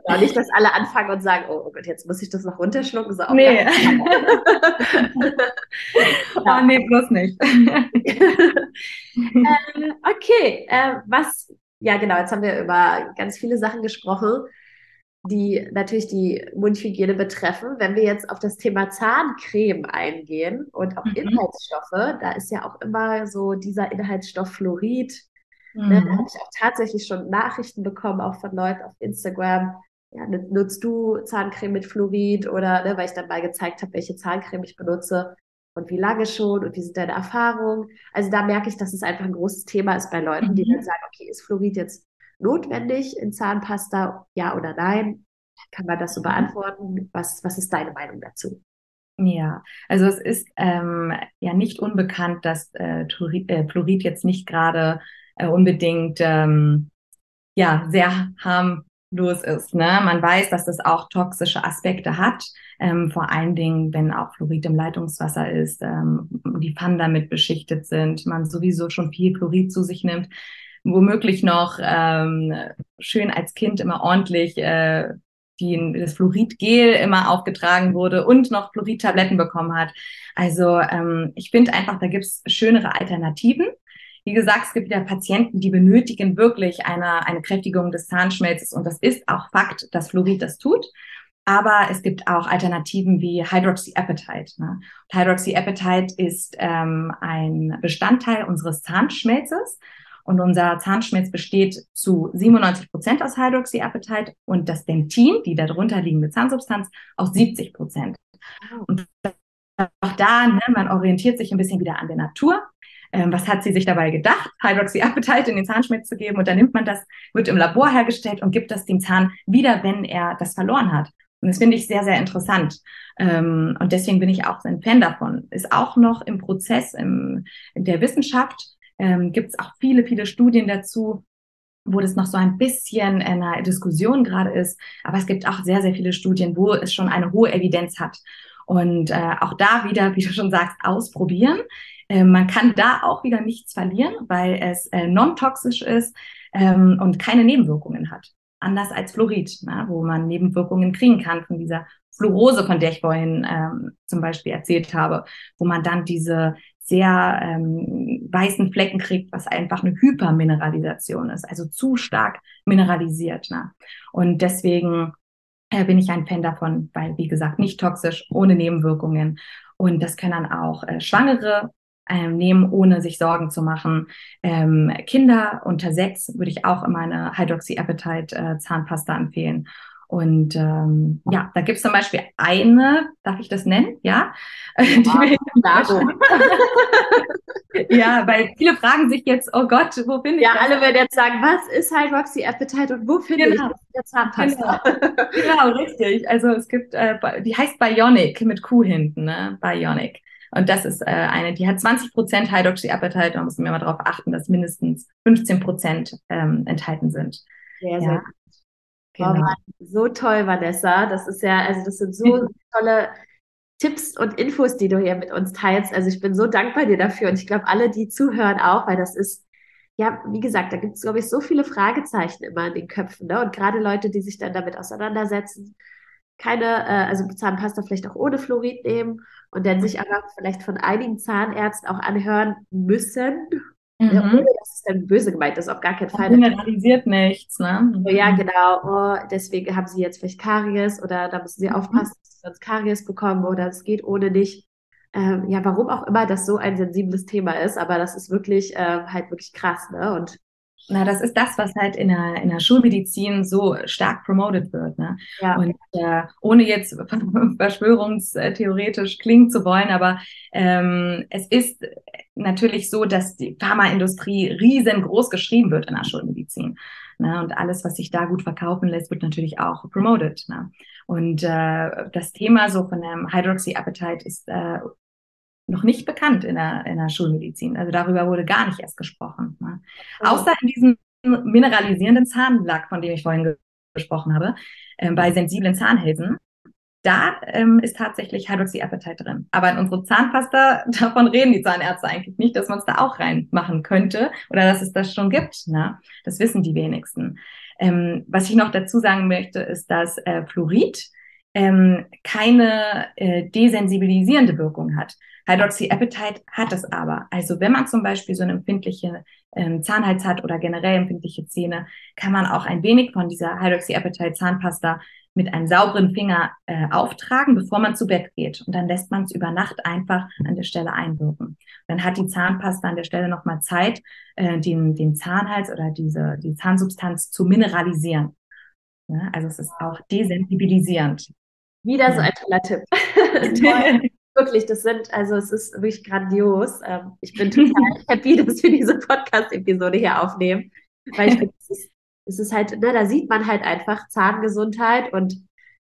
ja, nicht, dass alle anfangen und sagen, oh, oh Gott, jetzt muss ich das noch runterschlucken. So, nee. oh, nee, bloß nicht. äh, okay, äh, was, ja genau, jetzt haben wir über ganz viele Sachen gesprochen die natürlich die Mundhygiene betreffen. Wenn wir jetzt auf das Thema Zahncreme eingehen und auch mhm. Inhaltsstoffe, da ist ja auch immer so dieser Inhaltsstoff Fluorid. Mhm. Da habe ich auch tatsächlich schon Nachrichten bekommen, auch von Leuten auf Instagram. Ja, nutzt du Zahncreme mit Fluorid oder ne, weil ich dann mal gezeigt habe, welche Zahncreme ich benutze und wie lange schon und wie sind deine Erfahrungen. Also da merke ich, dass es einfach ein großes Thema ist bei Leuten, mhm. die dann sagen, okay, ist Fluorid jetzt notwendig in Zahnpasta, ja oder nein? Kann man das so beantworten? Was, was ist deine Meinung dazu? Ja, also es ist ähm, ja nicht unbekannt, dass äh, äh, Fluorid jetzt nicht gerade äh, unbedingt ähm, ja sehr harmlos ist. Ne? Man weiß, dass das auch toxische Aspekte hat, ähm, vor allen Dingen, wenn auch Fluorid im Leitungswasser ist, ähm, die Pfannen damit beschichtet sind, man sowieso schon viel Fluorid zu sich nimmt womöglich noch ähm, schön als Kind immer ordentlich äh, die, das Fluoridgel immer aufgetragen wurde und noch Fluoridtabletten bekommen hat. Also ähm, ich finde einfach, da gibt's schönere Alternativen. Wie gesagt, es gibt ja Patienten, die benötigen wirklich eine, eine Kräftigung des Zahnschmelzes und das ist auch Fakt, dass Fluorid das tut. Aber es gibt auch Alternativen wie Hydroxyapatite. Ne? Hydroxyapatite ist ähm, ein Bestandteil unseres Zahnschmelzes und unser Zahnschmelz besteht zu 97 Prozent aus Hydroxyapatite und das Dentin, die darunter liegende Zahnsubstanz, aus 70 Prozent. Und auch da, ne, man orientiert sich ein bisschen wieder an der Natur. ähm, was hat sie sich dabei gedacht, Hydroxyapatite in den Zahnschmelz zu geben. Und dann nimmt man das, wird im Labor hergestellt und gibt das dem Zahn wieder, wenn er das verloren hat. Und das finde ich sehr, sehr interessant. Ähm, und deswegen bin ich auch ein Fan davon. Ist auch noch im Prozess im, in der Wissenschaft. Ähm, Gibt es auch viele, viele Studien dazu, wo das noch so ein bisschen in einer Diskussion gerade ist. Aber es gibt auch sehr, sehr viele Studien, wo es schon eine hohe Evidenz hat. Und äh, auch da wieder, wie du schon sagst, ausprobieren. Äh, man kann da auch wieder nichts verlieren, weil es äh, non-toxisch ist ähm, und keine Nebenwirkungen hat. Anders als Fluorid, na, wo man Nebenwirkungen kriegen kann von dieser Fluorose, von der ich vorhin ähm, zum Beispiel erzählt habe, wo man dann diese sehr ähm, weißen Flecken kriegt, was einfach eine Hypermineralisation ist, also zu stark mineralisiert. Ne? Und deswegen äh, bin ich ein Fan davon, weil, wie gesagt, nicht toxisch, ohne Nebenwirkungen. Und das können dann auch äh, Schwangere ähm, nehmen, ohne sich Sorgen zu machen. Ähm, Kinder unter sechs würde ich auch immer eine Hydroxyapatite äh, empfehlen. Und ähm, ja, da gibt es zum Beispiel eine, darf ich das nennen? Ja. ja, ja, weil viele fragen sich jetzt, oh Gott, wo finde ich Ja, alle werden jetzt sagen, was ist Hydroxyapatite und wo finde genau. ich das Zahnpasta? Genau. genau, richtig. Also es gibt, äh, die heißt Bionic mit Q hinten, ne? Bionic. Und das ist äh, eine, die hat 20 Prozent Hydroxyapatite. Da muss man immer darauf achten, dass mindestens 15 Prozent ähm, enthalten sind. Sehr, sehr gut. Genau. Oh so toll, Vanessa. Das ist ja, also das sind so tolle Tipps und Infos, die du hier mit uns teilst. Also ich bin so dankbar dir dafür und ich glaube, alle, die zuhören, auch, weil das ist, ja, wie gesagt, da gibt es, glaube ich, so viele Fragezeichen immer in den Köpfen. Ne? Und gerade Leute, die sich dann damit auseinandersetzen, keine, äh, also Zahnpasta vielleicht auch ohne Fluorid nehmen und dann sich aber vielleicht von einigen Zahnärzten auch anhören müssen, Mhm. Ja, ohne dass es dann böse gemeint ist, auf gar keinen Fall. Generalisiert nichts, ne? Oh, ja, genau. Oh, deswegen haben sie jetzt vielleicht Karies oder da müssen sie mhm. aufpassen, dass sie sonst Karies bekommen oder es geht ohne nicht. Ähm, ja, warum auch immer das so ein sensibles Thema ist, aber das ist wirklich äh, halt wirklich krass, ne? Und na, das ist das, was halt in der, in der Schulmedizin so stark promoted wird. Ne? Ja. Und äh, ohne jetzt verschwörungstheoretisch klingen zu wollen, aber ähm, es ist natürlich so, dass die Pharmaindustrie riesengroß geschrieben wird in der Schulmedizin. Ne? Und alles, was sich da gut verkaufen lässt, wird natürlich auch promoted. Ne? Und äh, das Thema so von dem Hydroxyapatite ist äh, noch nicht bekannt in der, in der Schulmedizin. Also darüber wurde gar nicht erst gesprochen. Ne? Oh. Außer in diesem mineralisierenden Zahnlack, von dem ich vorhin gesprochen habe, äh, bei sensiblen Zahnhälsen. Da ähm, ist tatsächlich Hydroxyapatite drin. Aber in unsere Zahnpasta, davon reden die Zahnärzte eigentlich nicht, dass man es da auch reinmachen könnte oder dass es das schon gibt. Ne? Das wissen die wenigsten. Ähm, was ich noch dazu sagen möchte, ist, dass äh, Fluorid ähm, keine äh, desensibilisierende Wirkung hat. Hydroxyapatite hat es aber. Also wenn man zum Beispiel so eine empfindliche ähm, Zahnhals hat oder generell empfindliche Zähne, kann man auch ein wenig von dieser Hydroxyapatite Zahnpasta mit einem sauberen Finger äh, auftragen, bevor man zu Bett geht. Und dann lässt man es über Nacht einfach an der Stelle einwirken. Dann hat die Zahnpasta an der Stelle nochmal Zeit, äh, den, den Zahnhals oder diese, die Zahnsubstanz zu mineralisieren. Ja, also es ist auch desensibilisierend. Wieder so ein toller Tipp. wirklich, das sind, also es ist wirklich grandios. Ähm, ich bin total happy, dass wir diese Podcast-Episode hier aufnehmen. Weil ich finde, es ist, es ist halt, ne, da sieht man halt einfach Zahngesundheit und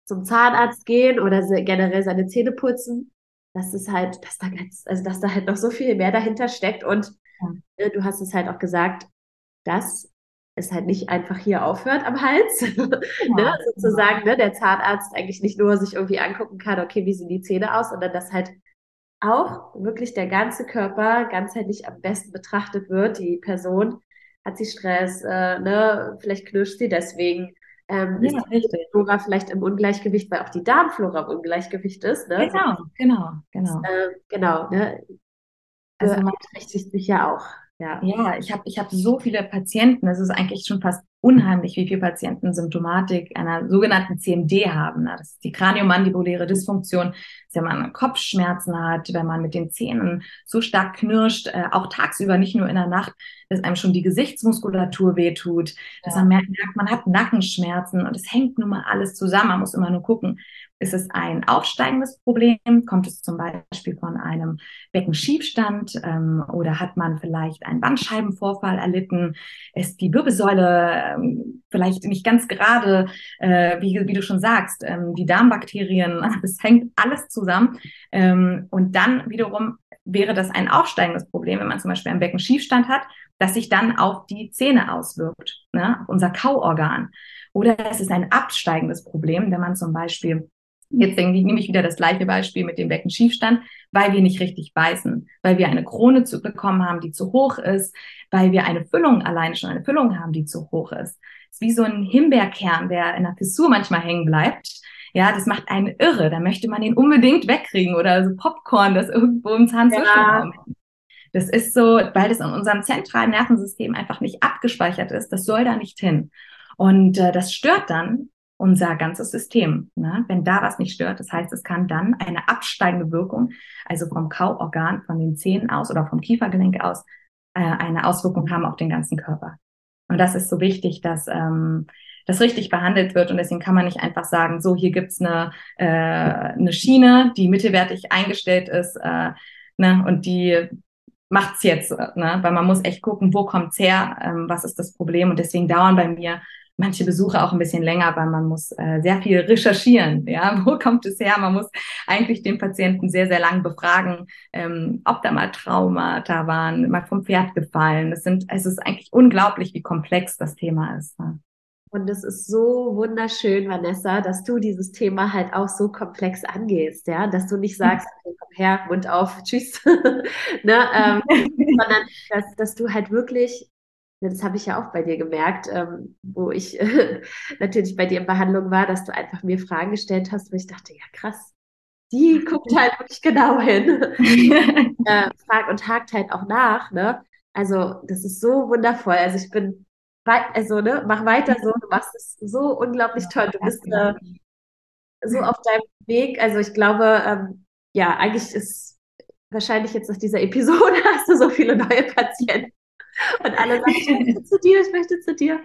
zum Zahnarzt gehen oder generell seine Zähne putzen. Das ist halt, dass da ganz, also dass da halt noch so viel mehr dahinter steckt. Und ja. äh, du hast es halt auch gesagt, dass es halt nicht einfach hier aufhört am Hals, ja, ne? Sozusagen, ne? der Zahnarzt eigentlich nicht nur sich irgendwie angucken kann, okay, wie sehen die Zähne aus, sondern dass halt auch wirklich der ganze Körper ganzheitlich am besten betrachtet wird. Die Person hat sie Stress, äh, ne? vielleicht knirscht sie deswegen. Ähm, ja, ist die Flora vielleicht im Ungleichgewicht, weil auch die Darmflora im Ungleichgewicht ist. Ne? Genau, genau, genau. Äh, genau, ne? Also man richtig sich ja auch. Ja, ja ich habe ich hab so viele Patienten, das ist eigentlich schon fast unheimlich, wie viele Patienten Symptomatik einer sogenannten CMD haben. Das ist die kraniomandibuläre Dysfunktion, wenn man Kopfschmerzen hat, wenn man mit den Zähnen so stark knirscht, äh, auch tagsüber, nicht nur in der Nacht, dass einem schon die Gesichtsmuskulatur wehtut, dass man merkt, man hat Nackenschmerzen und es hängt nun mal alles zusammen. Man muss immer nur gucken, Ist es ein aufsteigendes Problem? Kommt es zum Beispiel von einem Beckenschiefstand ähm, oder hat man vielleicht einen Bandscheibenvorfall erlitten? Ist die Wirbelsäule ähm, vielleicht nicht ganz gerade, äh, wie, wie, du schon sagst, ähm, die Darmbakterien, das hängt alles zusammen. Ähm, und dann wiederum wäre das ein aufsteigendes Problem, wenn man zum Beispiel einen Beckenschiefstand hat, dass sich dann auf die Zähne auswirkt, ne? unser Kauorgan. Oder es ist ein absteigendes Problem, wenn man zum Beispiel Jetzt denke ich, nehme ich wieder das gleiche Beispiel mit dem Beckenschiefstand, weil wir nicht richtig beißen, weil wir eine Krone zu bekommen haben, die zu hoch ist, weil wir eine Füllung, alleine schon eine Füllung haben, die zu hoch ist. Es ist wie so ein Himbeerkern, der in der Fissur manchmal hängen bleibt. Ja, das macht einen irre. Da möchte man den unbedingt wegkriegen oder so Popcorn, das irgendwo im Zahnzwischenraum. Ja. Das ist so, weil das in unserem zentralen Nervensystem einfach nicht abgespeichert ist. Das soll da nicht hin. Und äh, das stört dann unser ganzes System. Ne? Wenn da was nicht stört, das heißt, es kann dann eine absteigende Wirkung, also vom Kauorgan, von den Zähnen aus oder vom Kiefergelenk aus, äh, eine Auswirkung haben auf den ganzen Körper. Und das ist so wichtig, dass ähm, das richtig behandelt wird. Und deswegen kann man nicht einfach sagen, so, hier gibt's eine, äh, eine Schiene, die mittelwertig eingestellt ist, äh, ne, und die macht's jetzt, ne? weil man muss echt gucken, wo kommt's her, ähm, was ist das Problem. Und deswegen dauern bei mir manche Besuche auch ein bisschen länger, weil man muss äh, sehr viel recherchieren. Ja, wo kommt es her? Man muss eigentlich den Patienten sehr, sehr lang befragen, ähm, ob da mal Traumata waren, mal vom Pferd gefallen. Das sind, es ist eigentlich unglaublich, wie komplex das Thema ist. Ne? Und es ist so wunderschön, Vanessa, dass du dieses Thema halt auch so komplex angehst, ja, dass du nicht sagst, okay, komm her, Mund auf, tschüss, ne, ähm, sondern dass, dass du halt wirklich das habe ich ja auch bei dir gemerkt, ähm, wo ich äh, natürlich bei dir in Behandlung war, dass du einfach mir Fragen gestellt hast, wo ich dachte, ja krass, die guckt halt wirklich genau hin, äh, fragt und hakt halt auch nach, ne? Also das ist so wundervoll. Also ich bin, also ne, mach weiter so, du machst es so unglaublich toll. Du bist äh, so auf deinem Weg. Also ich glaube, ähm, ja, eigentlich ist wahrscheinlich jetzt nach dieser Episode hast du so viele neue Patienten und alle sagen, ich möchte zu dir, ich möchte zu dir.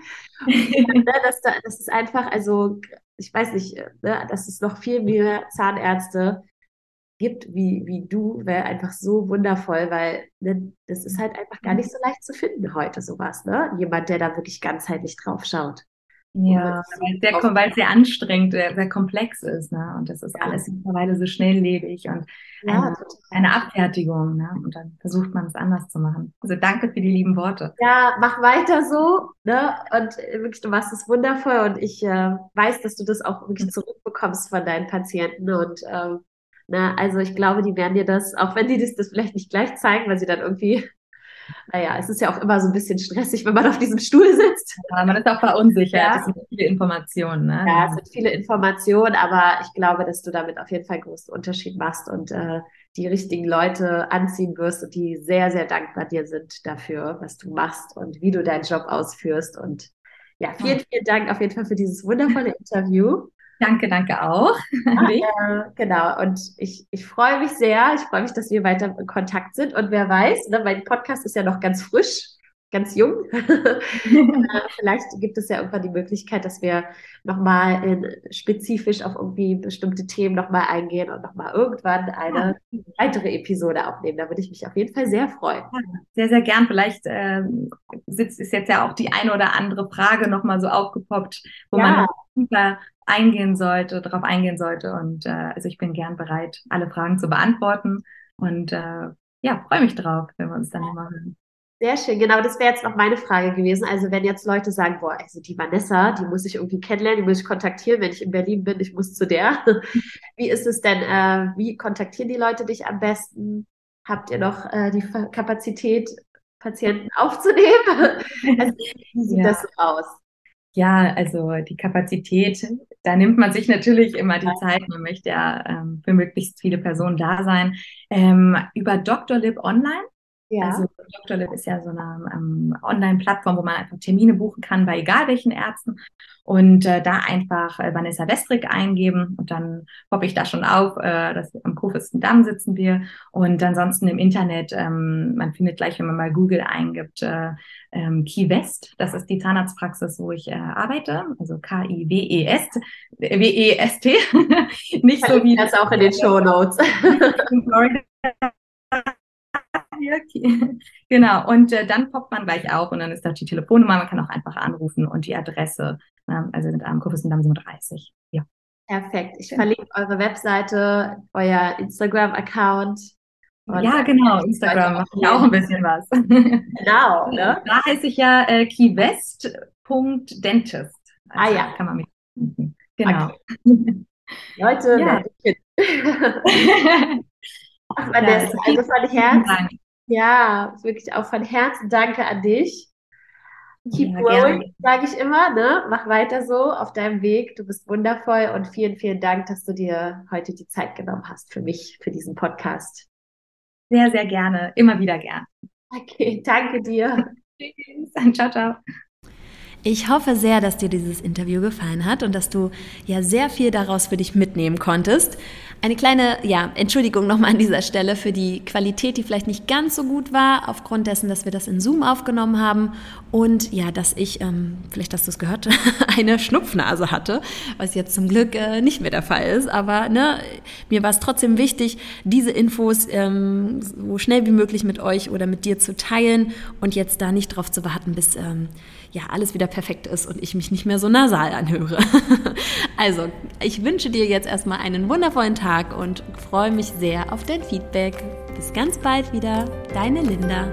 Und, ne, das, das ist einfach, also ich weiß nicht, ne, dass es noch viel mehr Zahnärzte gibt wie, wie du, wäre einfach so wundervoll, weil ne, das ist halt einfach gar nicht so leicht zu finden heute, sowas. Ne? Jemand, der da wirklich ganzheitlich drauf schaut. Ja, weil es sehr, anstrengend, sehr, sehr komplex ist. Ne? Und das ist alles mittlerweile so schnelllebig und ja, eine, eine, Abfertigung. Ne? Und dann versucht man es anders zu machen. Also danke für die lieben Worte. Ja, mach weiter so. Ne? Und wirklich, du machst es wundervoll. Und ich äh, weiß, dass du das auch wirklich zurückbekommst von deinen Patienten. Und ähm, ne, also ich glaube, die werden dir das, auch wenn die das, das vielleicht nicht gleich zeigen, weil sie dann irgendwie naja, es ist ja auch immer so ein bisschen stressig, wenn man auf diesem Stuhl sitzt. Ja, man ist auch verunsichert. Ja. Es sind viele Informationen. Ne? Ja, es sind viele Informationen, aber ich glaube, dass du damit auf jeden Fall einen großen Unterschied machst und äh, die richtigen Leute anziehen wirst und die sehr, sehr dankbar dir sind dafür, was du machst und wie du deinen Job ausführst. Und ja, vielen, vielen Dank auf jeden Fall für dieses wundervolle Interview. Danke, danke auch. äh, genau, und ich, ich freue mich sehr. Ich freue mich, dass wir weiter in Kontakt sind. Und wer weiß, ne, mein Podcast ist ja noch ganz frisch ganz jung. Äh, vielleicht gibt es ja irgendwann die Möglichkeit, dass wir nochmal spezifisch auf irgendwie bestimmte Themen nochmal eingehen und nochmal irgendwann eine ja. weitere Episode aufnehmen. Da würde ich mich auf jeden Fall sehr freuen. Ja, sehr, sehr gern. Vielleicht ähm, sitzt, ist jetzt ja auch die eine oder andere Frage nochmal so aufgepoppt, wo ja. man eingehen sollte, darauf eingehen sollte. Und äh, also ich bin gern bereit, alle Fragen zu beantworten. Und äh, ja, freue mich drauf, wenn wir uns dann nochmal hören. Sehr schön, genau, das wäre jetzt noch meine Frage gewesen. Also wenn jetzt Leute sagen, boah, also die Vanessa, die muss ich irgendwie kennenlernen, die muss ich kontaktieren, wenn ich in Berlin bin, ich muss zu der. Wie ist es denn, äh, wie kontaktieren die Leute dich am besten? Habt ihr noch äh, die Kapazität, Patienten aufzunehmen? Also wie sieht ja. das so aus? Ja, also die Kapazität, da nimmt man sich natürlich immer die Zeit. Man möchte ja ähm, für möglichst viele Personen da sein. Ähm, über Dr. Lib Online Ja. Also Dr. Lip ist ja so eine ähm, Online-Plattform, wo man einfach Termine buchen kann bei egal welchen Ärzten und äh, da einfach äh, Vanessa Westrick eingeben und dann poppe ich da schon auf, äh, dass am Kurfürstendamm sitzen wir und ansonsten im Internet, ähm, man findet gleich, wenn man mal Google eingibt, äh, ähm, Key West, das ist die Zahnarztpraxis, wo ich äh, arbeite, also K-I-W-E-S, W-E-S-T, nicht so wie das auch in den Show Notes. genau, und äh, dann poppt man gleich auf und dann ist da die Telefonnummer, man kann auch einfach anrufen und die Adresse, ne? also mit am Kurfürstendamm 37. Ja. Perfekt. Ich verlinke eure Webseite, euer Instagram-Account. Ja, genau, Instagram macht ja auch ein bisschen was. Genau, ne? Da heiße ich ja äh, keywest.dentist. Also, ah ja. Kann man mich Genau. Okay. Leute, ja. Ach, Vanessa, also von Herzen. Ja, wirklich auch von Herzen danke an dich. Keep ja, growing, sage ich immer, ne? Mach weiter so auf deinem Weg. Du bist wundervoll und vielen, vielen Dank, dass du dir heute die Zeit genommen hast für mich, für diesen Podcast. Sehr, sehr gerne. Immer wieder gern. Okay, danke dir. Tschüss. Ciao, ciao. Ich hoffe sehr, dass dir dieses Interview gefallen hat und dass du ja sehr viel daraus für dich mitnehmen konntest. Eine kleine, ja, Entschuldigung nochmal an dieser Stelle für die Qualität, die vielleicht nicht ganz so gut war, aufgrund dessen, dass wir das in Zoom aufgenommen haben und ja, dass ich, ähm, vielleicht hast du es gehört, eine Schnupfnase hatte, was jetzt zum Glück äh, nicht mehr der Fall ist. Aber ne, mir war es trotzdem wichtig, diese Infos ähm, so schnell wie möglich mit euch oder mit dir zu teilen und jetzt da nicht drauf zu warten, bis ähm, ja alles wieder perfekt ist und ich mich nicht mehr so nasal anhöre. also, ich wünsche dir jetzt erstmal einen wundervollen Tag und freue mich sehr auf dein Feedback. Bis ganz bald wieder, deine Linda.